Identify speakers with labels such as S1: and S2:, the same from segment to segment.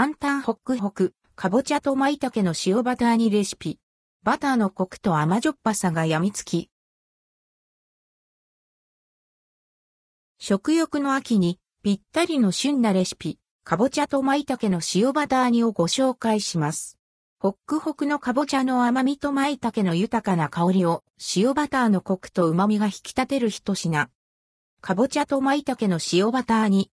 S1: 簡単ホックホク、かぼちゃと舞茸の塩バター煮レシピ。バターのコクと甘じょっぱさが病みつき。食欲の秋にぴったりの旬なレシピ、かぼちゃと舞茸の塩バター煮をご紹介します。ホックホクのかぼちゃの甘みと舞茸の豊かな香りを塩バターのコクと旨みが引き立てる一品。かぼちゃと舞茸の塩バター煮。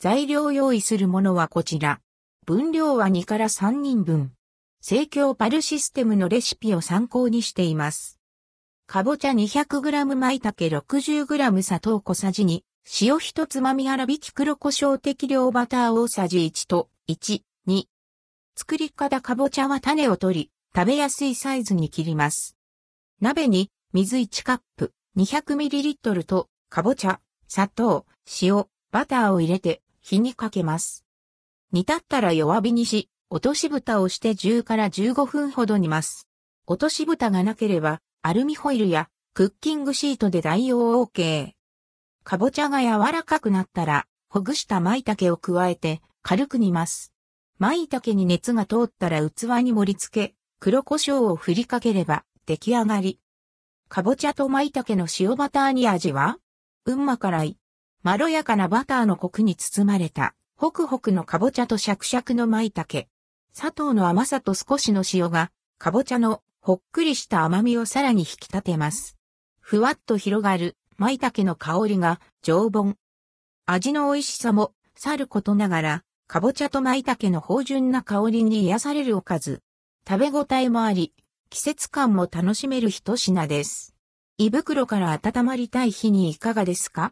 S1: 材料用意するものはこちら。分量は2から3人分。生協パルシステムのレシピを参考にしています。かぼちゃ 200g 舞茸 60g 砂糖小さじ2、塩一つまみ粗挽き黒胡椒適量バター大さじ1と1、2、作り方かぼちゃは種を取り、食べやすいサイズに切ります。鍋に水1カップ 200ml とかぼちゃ、砂糖、塩、バターを入れて火にかけます。煮立ったら弱火にし、落とし蓋をして10から15分ほど煮ます。落とし蓋がなければ、アルミホイルやクッキングシートで代用 OK。かぼちゃが柔らかくなったら、ほぐした舞茸を加えて軽く煮ます。舞茸に熱が通ったら器に盛り付け、黒胡椒を振りかければ出来上がり。かぼちゃと舞茸の塩バターに味は？うんま辛い。まろやかなバターのコクに包まれた、ホクホクのかぼちゃとシャクシャクの舞茸。砂糖の甘さと少しの塩が、かぼちゃのほっくりした甘みをさらに引き立てます。ふわっと広がる舞茸の香りが常盆。味の美味しさもさることながら、かぼちゃと舞茸の芳醇な香りに癒されるおかず。食べ応えもあり、季節感も楽しめる一品です。胃袋から温まりたい日にいかがですか？